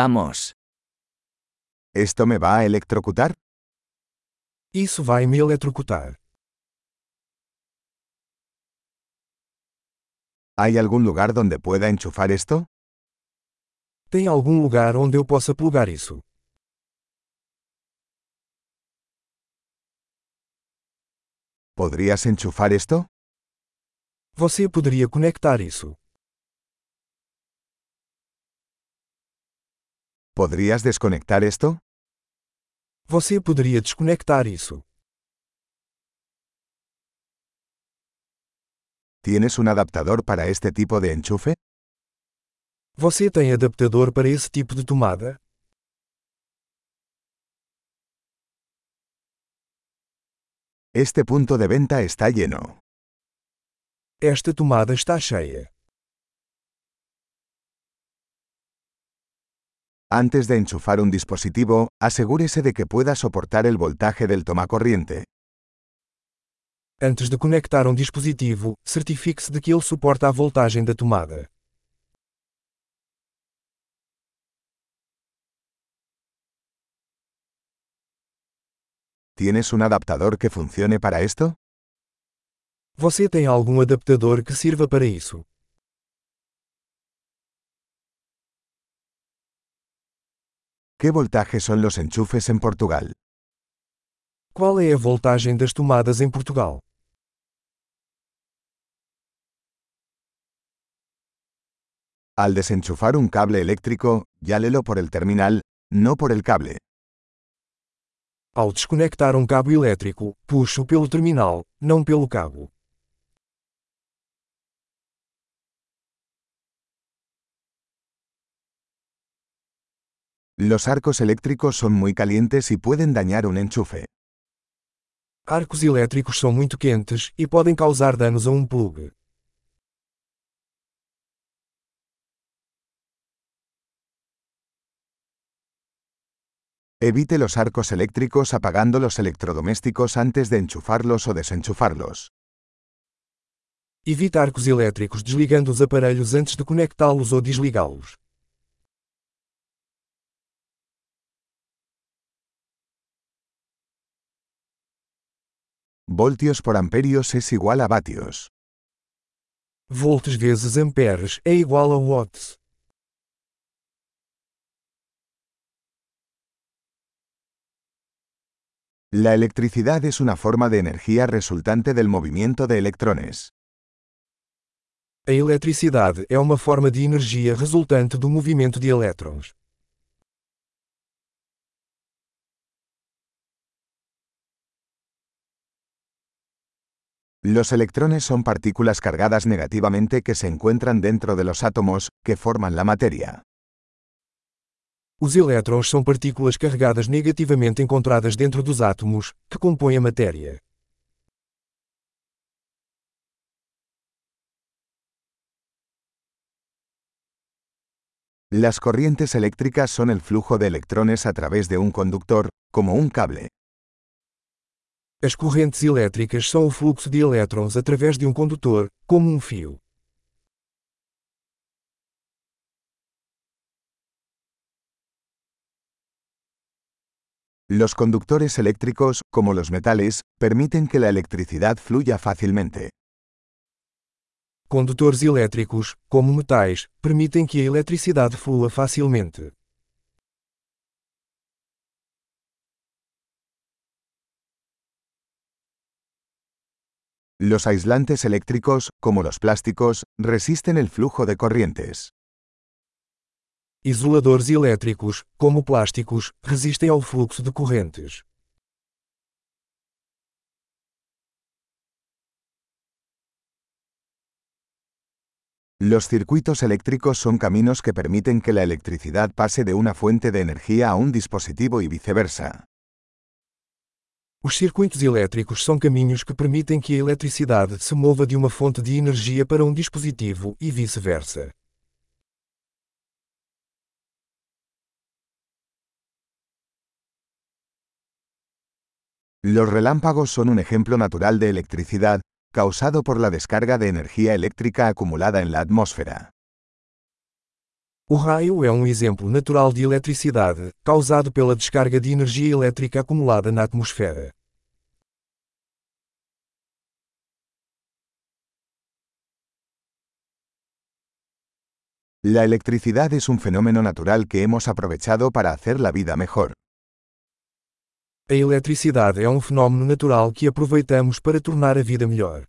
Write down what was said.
Vamos. ¿Esto me va a electrocutar? Isso vai me eletrocutar. ¿Hay algún lugar donde pueda enchufar esto? Tem algum lugar onde eu possa plugar isso? ¿Podrías enchufar esto? Você poderia conectar isso? ¿Podrías desconectar esto? Você poderia desconectar isso? ¿Tienes un adaptador para este tipo de enchufe? Você tem adaptador para esse tipo de tomada? Este punto de venta está lleno. Esta tomada está cheia. Antes de enchufar un dispositivo, asegúrese de que pueda soportar el voltaje del tomacorriente. Antes de conectar um dispositivo, certifique-se de que ele suporta a voltagem da tomada. ¿Tienes un adaptador que funcione para esto? Você tem algum adaptador que sirva para isso? ¿Qué voltaje son los enchufes en Portugal? Qual é a voltagem das tomadas em Portugal? Al desenchufar un cable eléctrico, llálelo por el terminal, no por el cable. Ao desconectar um cabo elétrico, puxo pelo terminal, não pelo cabo. Los arcos eléctricos son muy calientes y pueden dañar un enchufe. Arcos elétricos são muito quentes e podem causar danos a um plug. Evite los arcos eléctricos apagando los electrodomésticos antes de enchufarlos o desenchufarlos. Evite arcos elétricos desligando os aparelhos antes de conectá-los ou desligá-los. Voltios por amperios es igual a vatios. Volts vezes amperes é igual a watts. La electricidad es una forma de energía resultante del movimiento de electrones. A eletricidade é uma forma de energia resultante do movimento de elétrons. Los electrones son partículas cargadas negativamente que se encuentran dentro de los átomos, que forman la materia. Os elétrons são partículas carregadas negativamente encontradas dentro dos átomos, que compõem a matéria. Las corrientes eléctricas son el flujo de electrones a través de un conductor, como un cable. As correntes elétricas são o fluxo de elétrons através de um condutor, como um fio. Los conductores eléctricos, como los metales, permiten que la electricidad fluya fácilmente. Condutores elétricos, como metais, permitem que a eletricidade flua facilmente. Los aislantes eléctricos, como los plásticos, resisten el flujo de corrientes. Isoladores elétricos, como plásticos, resistem ao fluxo de correntes. Los circuitos eléctricos son caminos que permiten que la electricidad pase de una fuente de energía a un dispositivo y viceversa. Os circuitos elétricos são caminhos que permitem que a eletricidade se mova de uma fonte de energia para um dispositivo e vice-versa. Los relámpagos son un ejemplo natural de electricidad, causado por la descarga de energía eléctrica acumulada en la atmósfera. O raio é um exemplo natural de eletricidade, causado pela descarga de energia elétrica acumulada na atmosfera. La electricidad es un fenómeno natural que hemos aprovechado para hacer la vida mejor. A eletricidade é um fenômeno natural que aproveitamos para tornar a vida melhor.